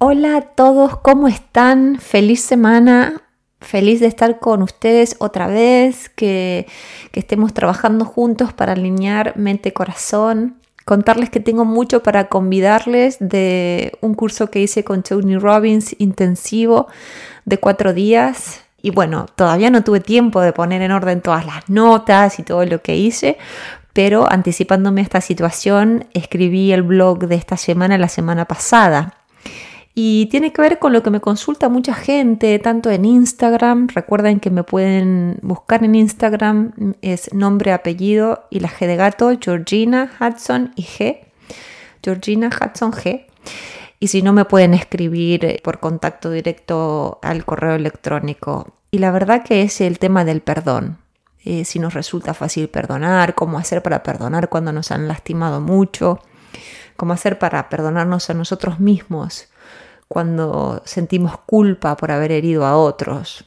Hola a todos, ¿cómo están? Feliz semana, feliz de estar con ustedes otra vez, que, estemos trabajando juntos para alinear mente-corazón. Contarles que tengo mucho para convidarles de un curso que hice con Tony Robbins intensivo de cuatro días. Y bueno, todavía no tuve tiempo de poner en orden todas las notas y todo lo que hice, pero anticipándome a esta situación, escribí el blog de esta semana la semana pasada y tiene que ver con lo que me consulta mucha gente, tanto en Instagram. Recuerden que me pueden buscar en Instagram, es nombre, apellido y la G de gato, Georgina Hudson y G. Georgina Hudson G. Y si no, me pueden escribir por contacto directo al correo electrónico. Y la verdad que es el tema del perdón. Eh, si nos resulta fácil perdonar, cómo hacer para perdonar cuando nos han lastimado mucho, cómo hacer para perdonarnos a nosotros mismos cuando sentimos culpa por haber herido a otros.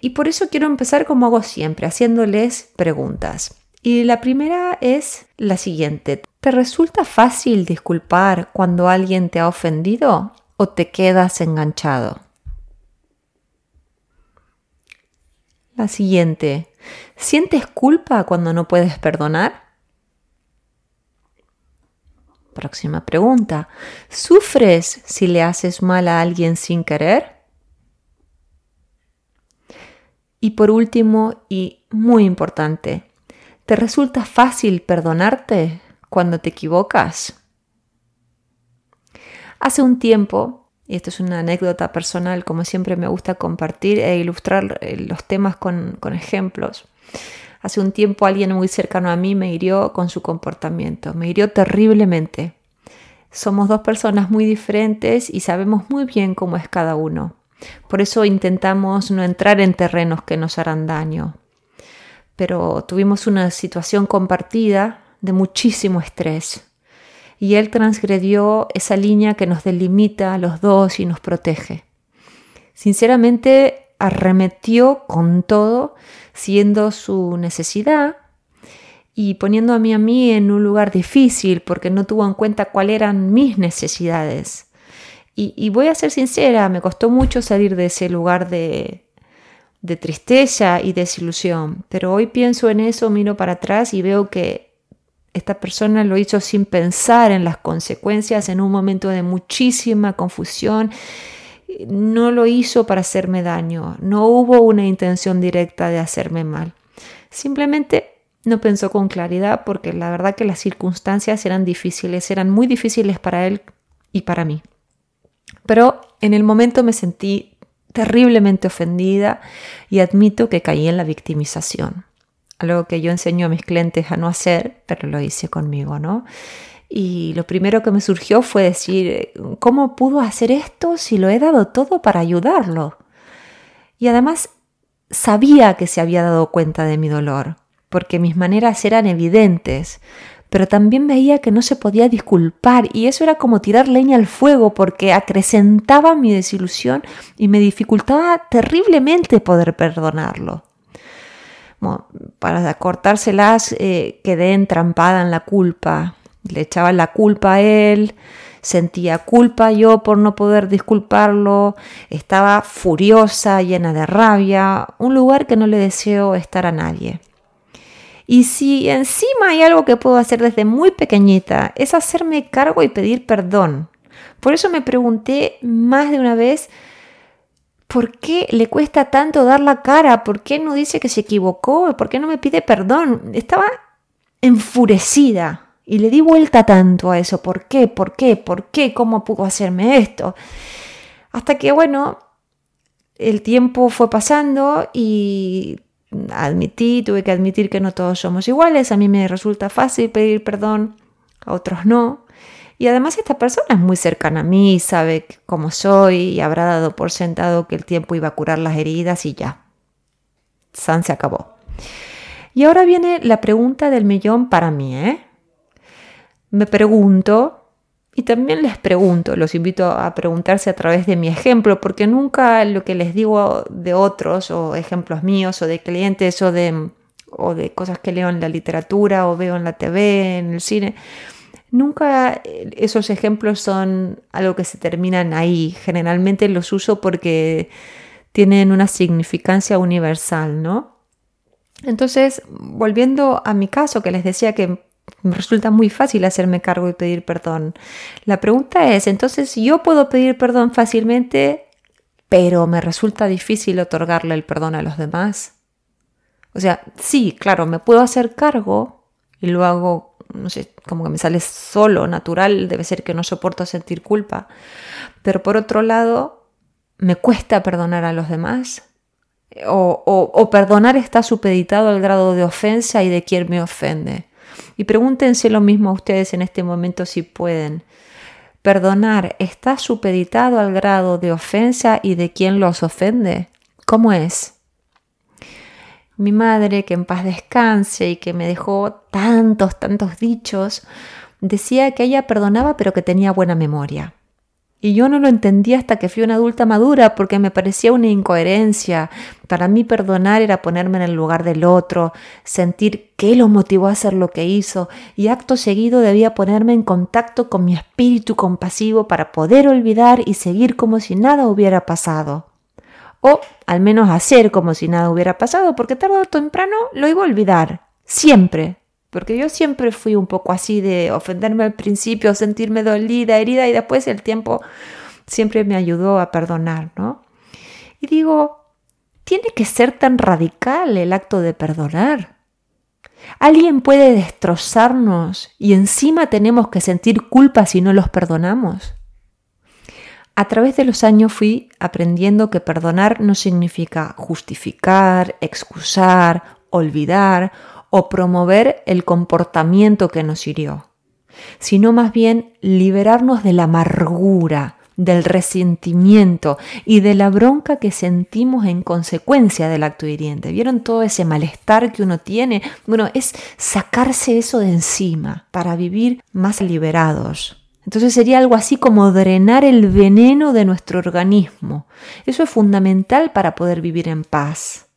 Y por eso quiero empezar como hago siempre, haciéndoles preguntas. Y la primera es la siguiente. ¿Te resulta fácil disculpar cuando alguien te ha ofendido o te quedas enganchado? La siguiente. ¿Sientes culpa cuando no puedes perdonar? Próxima pregunta. ¿Sufres si le haces mal a alguien sin querer? Y por último, y muy importante, ¿te resulta fácil perdonarte cuando te equivocas? Hace un tiempo, y esto es una anécdota personal, como siempre me gusta compartir e ilustrar eh, los temas con, con ejemplos, Hace un tiempo alguien muy cercano a mí me hirió con su comportamiento, me hirió terriblemente. Somos dos personas muy diferentes y sabemos muy bien cómo es cada uno. Por eso intentamos no entrar en terrenos que nos harán daño. Pero tuvimos una situación compartida de muchísimo estrés. Y él transgredió esa línea que nos delimita a los dos y nos protege. Sinceramente, arremetió con todo siendo su necesidad y poniendo a mí a mí en un lugar difícil porque no tuvo en cuenta cuáles eran mis necesidades. Y, voy a ser sincera, me costó mucho salir de ese lugar de, de tristeza y desilusión, pero hoy pienso en eso, miro para atrás y veo que esta persona lo hizo sin pensar en las consecuencias en un momento de muchísima confusión no lo hizo para hacerme daño, no hubo una intención directa de hacerme mal. Simplemente no pensó con claridad porque la verdad que las circunstancias eran difíciles, eran muy difíciles para él y para mí. Pero en el momento me sentí terriblemente ofendida y admito que caí en la victimización. Algo que yo enseño a mis clientes a no hacer, pero lo hice conmigo, ¿no? Y lo primero que me surgió fue decir, ¿cómo pudo hacer esto si lo he dado todo para ayudarlo? Y además sabía que se había dado cuenta de mi dolor, porque mis maneras eran evidentes, pero también veía que no se podía disculpar y eso era como tirar leña al fuego porque acrecentaba mi desilusión y me dificultaba terriblemente poder perdonarlo. para cortárselas eh, quedé entrampada en la culpa, le echaba la culpa a él, sentía culpa yo por no poder disculparlo, estaba furiosa, llena de rabia, un lugar que no le deseo estar a nadie. Y si encima hay algo que puedo hacer desde muy pequeñita, es hacerme cargo y pedir perdón. Por eso me pregunté más de una vez, ¿por qué le cuesta tanto dar la cara? ¿Por qué no dice que se equivocó? ¿Por qué no me pide perdón? Estaba enfurecida, y le di vuelta tanto a eso. ¿Por qué? ¿Por qué? ¿Por qué? ¿Cómo pudo hacerme esto? Hasta que, bueno, el tiempo fue pasando y admití, tuve que admitir que no todos somos iguales. A mí me resulta fácil pedir perdón, a otros no. Y además esta persona es muy cercana a mí, sabe cómo soy y habrá dado por sentado que el tiempo iba a curar las heridas y ya. San se acabó. Y ahora viene la pregunta del millón para mí, ¿eh? Me pregunto, y también les pregunto, los invito a preguntarse a través de mi ejemplo, porque nunca lo que les digo de otros, o ejemplos míos, o de clientes, o de, o de cosas que leo en la literatura, o veo en la TV, en el cine, Nunca esos ejemplos son algo que se terminan ahí. Generalmente los uso porque tienen una significancia universal, ¿no? Entonces, volviendo a mi caso, que les decía que me resulta muy fácil hacerme cargo y pedir perdón. La pregunta es, entonces, ¿yo puedo pedir perdón fácilmente, pero me resulta difícil otorgarle el perdón a los demás? O sea, sí, claro, me puedo hacer cargo y lo hago, no sé, como que me sale solo, natural, debe ser que no soporto sentir culpa. Pero por otro lado, me cuesta perdonar a los demás. O, o perdonar está supeditado al grado de ofensa y de quien me ofende. Y pregúntense lo mismo a ustedes en este momento si pueden. Perdonar está supeditado al grado de ofensa y de quien los ofende. ¿Cómo es? Mi madre, que en paz descanse y que me dejó tantos, tantos dichos, decía que ella perdonaba pero que tenía buena memoria. Y yo no lo entendía hasta que fui una adulta madura porque me parecía una incoherencia. Para mí perdonar era ponerme en el lugar del otro, sentir qué lo motivó a hacer lo que hizo y acto seguido debía ponerme en contacto con mi espíritu compasivo para poder olvidar y seguir como si nada hubiera pasado. O al menos hacer como si nada hubiera pasado porque tarde o temprano lo iba a olvidar. Siempre, porque yo siempre fui un poco así de ofenderme al principio, sentirme dolida, herida y después el tiempo siempre me ayudó a perdonar, ¿no? Y digo, ¿tiene que ser tan radical el acto de perdonar? Alguien puede destrozarnos y encima tenemos que sentir culpa si no los perdonamos. A través de los años fui aprendiendo que perdonar no significa justificar, excusar, olvidar o promover el comportamiento que nos hirió, sino más bien liberarnos de la amargura, del resentimiento y de la bronca que sentimos en consecuencia del acto hiriente. ¿Vieron todo ese malestar que uno tiene? Bueno, es sacarse eso de encima para vivir más liberados. Entonces sería algo así como drenar el veneno de nuestro organismo. Eso es fundamental para poder vivir en paz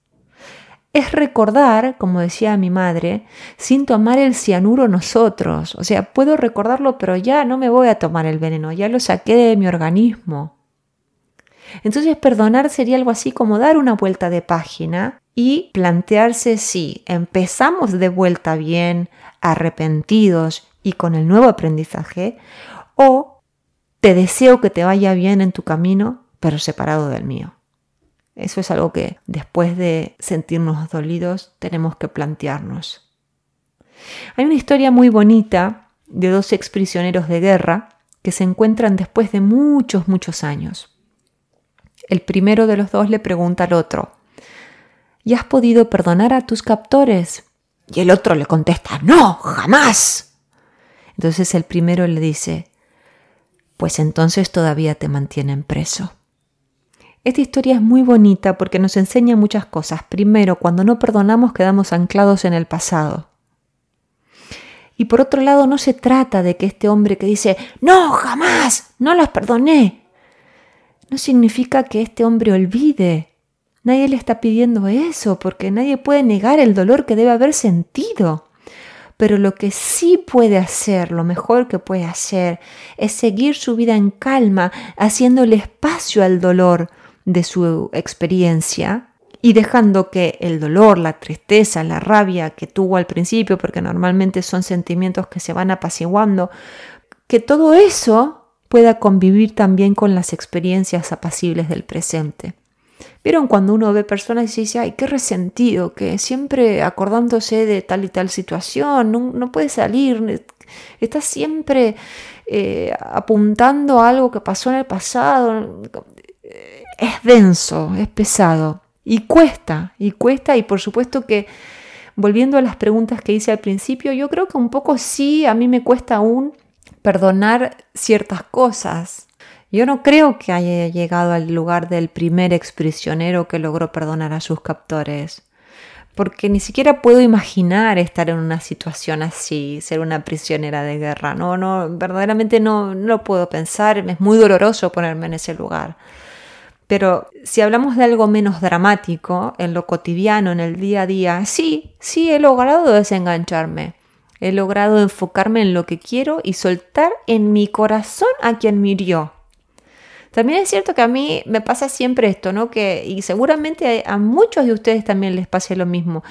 es recordar, como decía mi madre, sin tomar el cianuro nosotros. O sea, puedo recordarlo, pero ya no me voy a tomar el veneno, ya lo saqué de mi organismo. Entonces perdonar sería algo así como dar una vuelta de página y plantearse si empezamos de vuelta bien, arrepentidos y con el nuevo aprendizaje, o te deseo que te vaya bien en tu camino, pero separado del mío. Eso es algo que después de sentirnos dolidos tenemos que plantearnos. Hay una historia muy bonita de dos exprisioneros de guerra que se encuentran después de muchos, muchos años. El primero de los dos le pregunta al otro, ¿y has podido perdonar a tus captores? Y el otro le contesta, no, jamás. Entonces el primero le dice, pues entonces todavía te mantienen preso. Esta historia es muy bonita porque nos enseña muchas cosas. Primero, cuando no perdonamos quedamos anclados en el pasado. Y por otro lado, no se trata de que este hombre que dice, no, jamás, no los perdoné, no significa que este hombre olvide. Nadie le está pidiendo eso porque nadie puede negar el dolor que debe haber sentido. Pero lo que sí puede hacer, lo mejor que puede hacer, es seguir su vida en calma, haciéndole espacio al dolor, de su experiencia y dejando que el dolor, la tristeza, la rabia que tuvo al principio, porque normalmente son sentimientos que se van apaciguando, que todo eso pueda convivir también con las experiencias apacibles del presente. Vieron cuando uno ve personas y dice, ay, qué resentido, que siempre acordándose de tal y tal situación, no, puede salir, está siempre eh, apuntando a algo que pasó en el pasado es denso, es pesado y cuesta, y cuesta y por supuesto que volviendo a las preguntas que hice al principio, yo creo que un poco sí, a mí me cuesta aún perdonar ciertas cosas. Yo no creo que haya llegado al lugar del primer exprisionero que logró perdonar a sus captores, porque ni siquiera puedo imaginar estar en una situación así, ser una prisionera de guerra. No, no, verdaderamente no, no puedo pensar, es muy doloroso ponerme en ese lugar. Pero si hablamos de algo menos dramático, en lo cotidiano, en el día a día, sí, sí he logrado desengancharme. He logrado enfocarme en lo que quiero y soltar en mi corazón a quien me. También es cierto que a mí me pasa siempre esto, ¿no? Que, y seguramente a, muchos de ustedes también les pase lo mismo.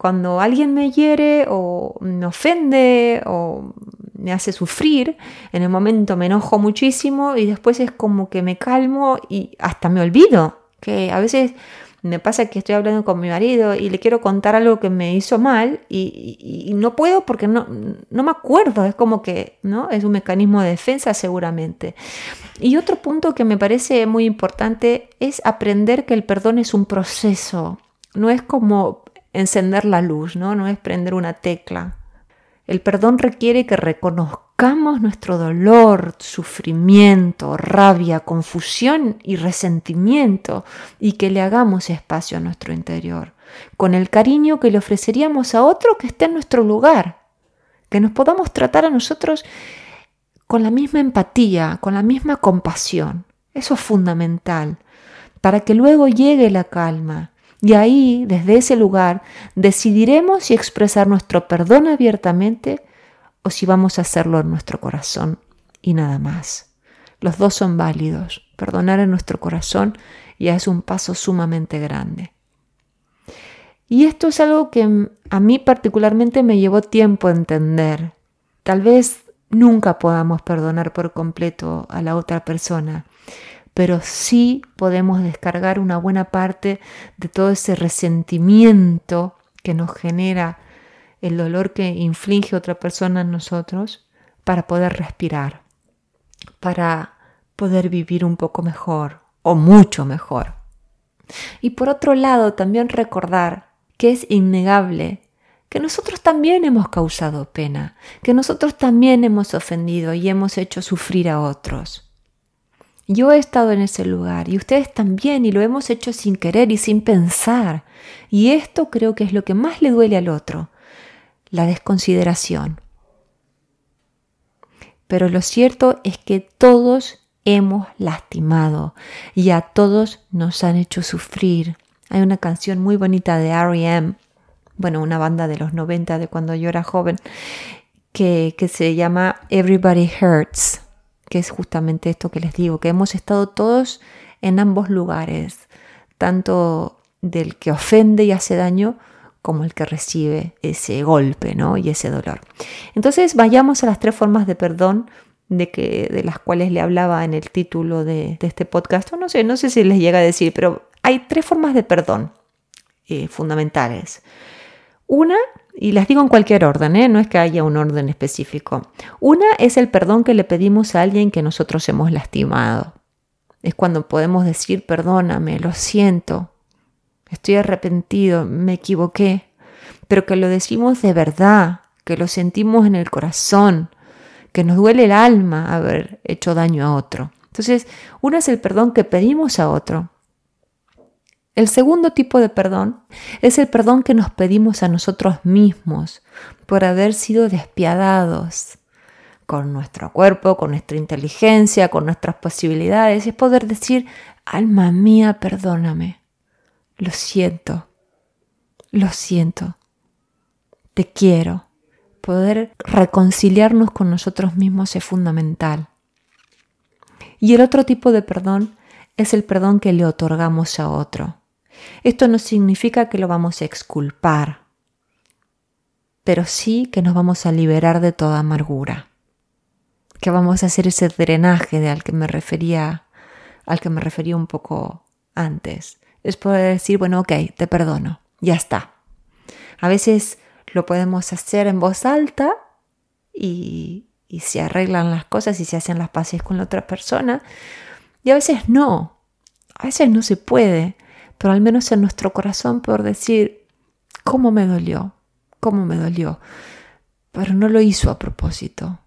Cuando alguien me hiere o me ofende o me hace sufrir, en el momento me enojo muchísimo y después es como que me calmo y hasta me olvido. Que a veces me pasa que estoy hablando con mi marido y le quiero contar algo que me hizo mal y, no puedo porque no, no, me acuerdo, es como que ¿no? es un mecanismo de defensa seguramente. Y otro punto que me parece muy importante es aprender que el perdón es un proceso, no es como encender la luz, ¿no? no es prender una tecla. El perdón requiere que reconozcamos nuestro dolor, sufrimiento, rabia, confusión y resentimiento y que le hagamos espacio a nuestro interior, con el cariño que le ofreceríamos a otro que esté en nuestro lugar, que nos podamos tratar a nosotros con la misma empatía, con la misma compasión. Eso es fundamental, para que luego llegue la calma y ahí, desde ese lugar, decidiremos si expresar nuestro perdón abiertamente o si vamos a hacerlo en nuestro corazón y nada más. Los dos son válidos. Perdonar en nuestro corazón ya es un paso sumamente grande. Y esto es algo que a mí particularmente me llevó tiempo a entender. Tal vez nunca podamos perdonar por completo a la otra persona, pero sí podemos descargar una buena parte de todo ese resentimiento que nos genera el dolor que inflige otra persona en nosotros para poder respirar, para poder vivir un poco mejor o mucho mejor. Y por otro lado, también recordar que es innegable que nosotros también hemos causado pena, que nosotros también hemos ofendido y hemos hecho sufrir a otros. Yo he estado en ese lugar y ustedes también y lo hemos hecho sin querer y sin pensar. Y esto creo que es lo que más le duele al otro, la desconsideración. Pero lo cierto es que todos hemos lastimado y a todos nos han hecho sufrir. Hay una canción muy bonita de R.E.M., bueno, una banda de los 90 de cuando yo era joven, que, que se llama Everybody Hurts que es justamente esto que les digo, que hemos estado todos en ambos lugares, tanto del que ofende y hace daño como el que recibe ese golpe ¿no? y ese dolor. Entonces vayamos a las tres formas de perdón de, que, de las cuales le hablaba en el título de, este podcast. No sé, no sé si les llega a decir, pero hay tres formas de perdón eh, fundamentales. Una y las digo en cualquier orden, ¿eh? no es que haya un orden específico. Una es el perdón que le pedimos a alguien que nosotros hemos lastimado. Es cuando podemos decir, perdóname, lo siento, estoy arrepentido, me equivoqué, pero que lo decimos de verdad, que lo sentimos en el corazón, que nos duele el alma haber hecho daño a otro. Entonces, uno es el perdón que pedimos a otro el segundo tipo de perdón es el perdón que nos pedimos a nosotros mismos por haber sido despiadados con nuestro cuerpo, con nuestra inteligencia, con nuestras posibilidades. Es poder decir, alma mía, perdóname. Lo siento. Lo siento. Te quiero. Poder reconciliarnos con nosotros mismos es fundamental. Y el otro tipo de perdón es el perdón que le otorgamos a otro. Esto no significa que lo vamos a exculpar, pero sí que nos vamos a liberar de toda amargura, que vamos a hacer ese drenaje de al que me refería, al que me refería un poco antes. Es poder decir, bueno, ok, te perdono, ya está. A veces lo podemos hacer en voz alta y, y se arreglan las cosas y se hacen las paces con la otra persona. Y a veces no, a veces no se puede pero al menos en nuestro corazón por decir, ¿cómo me dolió? ¿Cómo me dolió? Pero no lo hizo a propósito.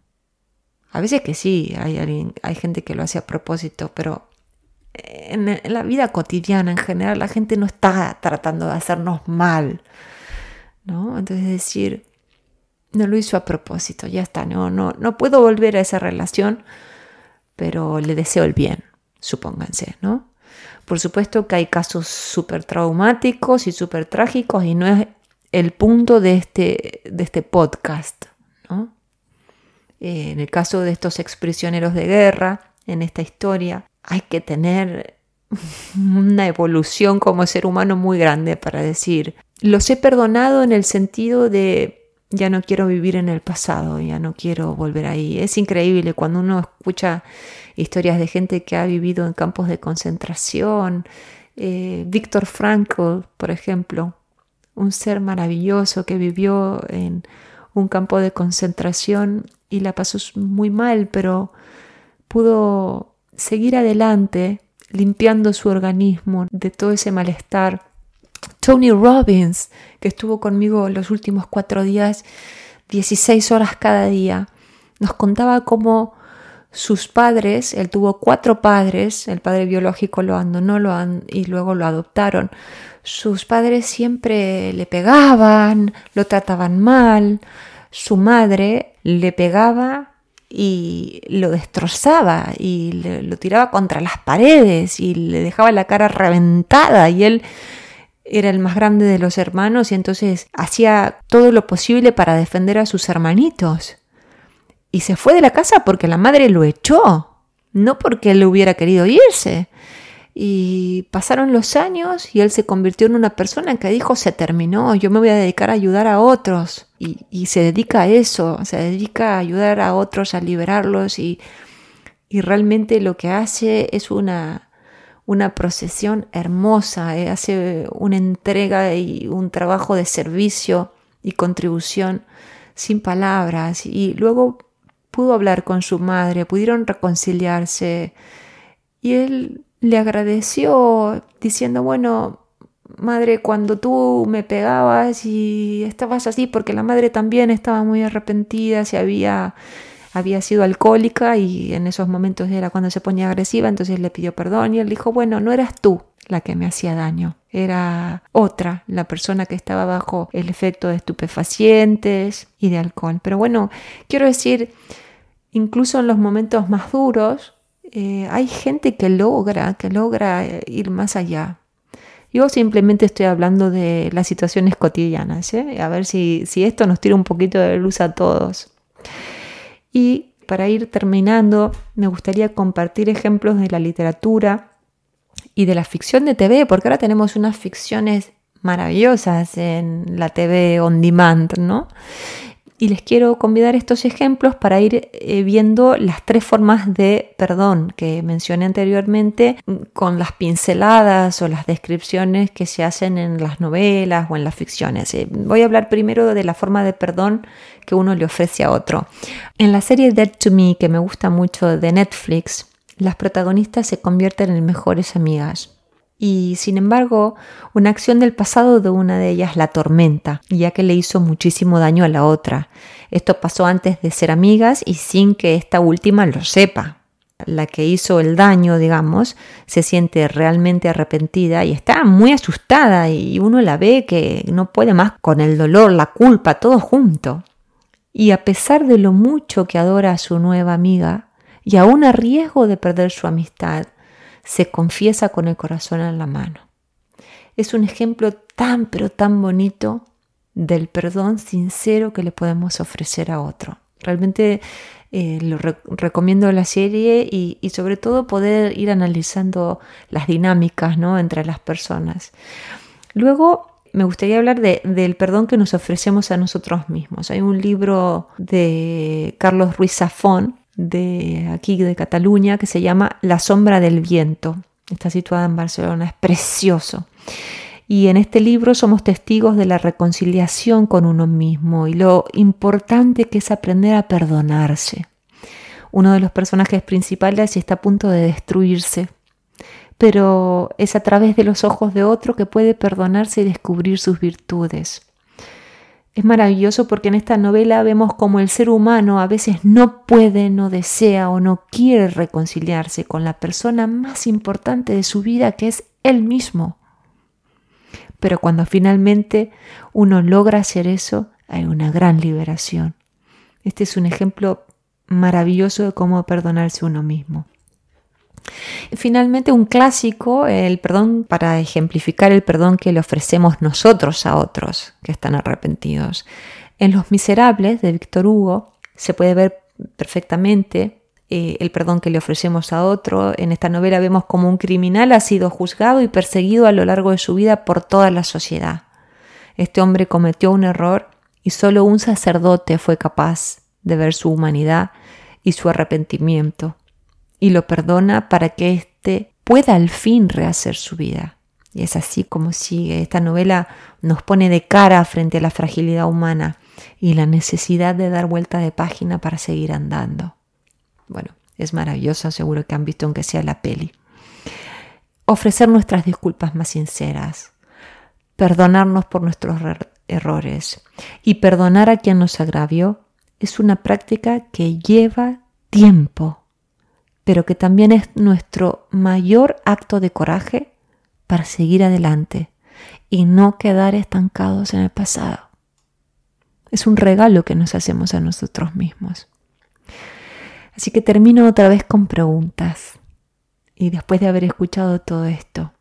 A veces que sí, hay, alguien, hay gente que lo hace a propósito, pero en, la vida cotidiana en general la gente no está tratando de hacernos mal. ¿no? Entonces decir, no lo hizo a propósito, ya está, no, no, no puedo volver a esa relación, pero le deseo el bien, supónganse, ¿no? Por supuesto que hay casos súper traumáticos y súper trágicos y no es el punto de este, de este podcast, ¿no? Eh, en el caso de estos exprisioneros de guerra, en esta historia, hay que tener una evolución como ser humano muy grande para decir, los he perdonado en el sentido de ya no quiero vivir en el pasado, ya no quiero volver ahí. Es increíble cuando uno escucha historias de gente que ha vivido en campos de concentración. Eh, Víctor Frankl, por ejemplo, un ser maravilloso que vivió en un campo de concentración y la pasó muy mal, pero pudo seguir adelante limpiando su organismo de todo ese malestar. Tony Robbins, que estuvo conmigo los últimos cuatro días, 16 horas cada día, nos contaba cómo sus padres, él tuvo cuatro padres, el padre biológico lo abandonó y luego lo adoptaron. Sus padres siempre le pegaban, lo trataban mal, su madre le pegaba y lo destrozaba y lo tiraba contra las paredes y le dejaba la cara reventada y él era el más grande de los hermanos y entonces hacía todo lo posible para defender a sus hermanitos. Y se fue de la casa porque la madre lo echó, no porque él hubiera querido irse. Y pasaron los años y él se convirtió en una persona que dijo, se terminó, yo me voy a dedicar a ayudar a otros. Y, se dedica a eso, se dedica a ayudar a otros, a liberarlos y, y realmente lo que hace es una, una procesión hermosa, eh, hace una entrega y un trabajo de servicio y contribución sin palabras. Y luego pudo hablar con su madre, pudieron reconciliarse. Y él le agradeció diciendo, bueno, madre, cuando tú me pegabas y estabas así, porque la madre también estaba muy arrepentida, se había, había sido alcohólica y en esos momentos era cuando se ponía agresiva, entonces le pidió perdón y él dijo, bueno, no eras tú la que me hacía daño, era otra, la persona que estaba bajo el efecto de estupefacientes y de alcohol. Pero bueno, quiero decir, incluso en los momentos más duros, eh, hay gente que logra, que logra eh, ir más allá. Yo simplemente estoy hablando de las situaciones cotidianas, ¿eh? a ver si, si esto nos tira un poquito de luz a todos. Y para ir terminando, me gustaría compartir ejemplos de la literatura y de la ficción de TV, porque ahora tenemos unas ficciones maravillosas en la TV on demand, ¿no? Y les quiero convidar estos ejemplos para ir eh, viendo las tres formas de perdón que mencioné anteriormente con las pinceladas o las descripciones que se hacen en las novelas o en las ficciones. Eh, voy a hablar primero de la forma de perdón que uno le ofrece a otro. En la serie Dead to Me, que me gusta mucho de Netflix, las protagonistas se convierten en mejores amigas y sin embargo una acción del pasado de una de ellas la tormenta, ya que le hizo muchísimo daño a la otra. Esto pasó antes de ser amigas y sin que esta última lo sepa. La que hizo el daño, digamos, se siente realmente arrepentida y está muy asustada y uno la ve que no puede más con el dolor, la culpa, todo junto. Y a pesar de lo mucho que adora a su nueva amiga, y aún a riesgo de perder su amistad, se confiesa con el corazón en la mano. Es un ejemplo tan pero tan bonito del perdón sincero que le podemos ofrecer a otro. Realmente eh, lo recomiendo la serie y, sobre todo poder ir analizando las dinámicas ¿no? entre las personas. Luego me gustaría hablar del perdón que nos ofrecemos a nosotros mismos. Hay un libro de Carlos Ruiz Zafón de aquí de Cataluña que se llama La sombra del viento. Está situada en Barcelona, es precioso. Y en este libro somos testigos de la reconciliación con uno mismo y lo importante que es aprender a perdonarse. Uno de los personajes principales está a punto de destruirse, pero es a través de los ojos de otro que puede perdonarse y descubrir sus virtudes. Es maravilloso porque en esta novela vemos como el ser humano a veces no puede, no desea o no quiere reconciliarse con la persona más importante de su vida que es él mismo. Pero cuando finalmente uno logra hacer eso, hay una gran liberación. Este es un ejemplo maravilloso de cómo perdonarse uno mismo. Finalmente, un clásico, el perdón para ejemplificar el perdón que le ofrecemos nosotros a otros que están arrepentidos. En Los Miserables de Víctor Hugo se puede ver perfectamente eh, el perdón que le ofrecemos a otro. En esta novela vemos como un criminal ha sido juzgado y perseguido a lo largo de su vida por toda la sociedad. Este hombre cometió un error y solo un sacerdote fue capaz de ver su humanidad y su arrepentimiento y lo perdona para que éste pueda al fin rehacer su vida. Y es así como sigue. Esta novela nos pone de cara frente a la fragilidad humana y la necesidad de dar vuelta de página para seguir andando. Bueno, es maravilloso, seguro que han visto aunque sea la peli. Ofrecer nuestras disculpas más sinceras, perdonarnos por nuestros errores y perdonar a quien nos agravió es una práctica que lleva tiempo, pero que también es nuestro mayor acto de coraje para seguir adelante y no quedar estancados en el pasado. Es un regalo que nos hacemos a nosotros mismos. Así que termino otra vez con preguntas. Y después de haber escuchado todo esto,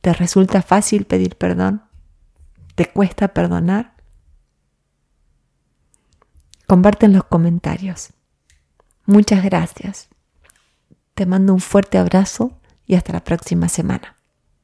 ¿te resulta fácil pedir perdón? ¿Te cuesta perdonar? Comparte en los comentarios. Muchas gracias. Te mando un fuerte abrazo y hasta la próxima semana.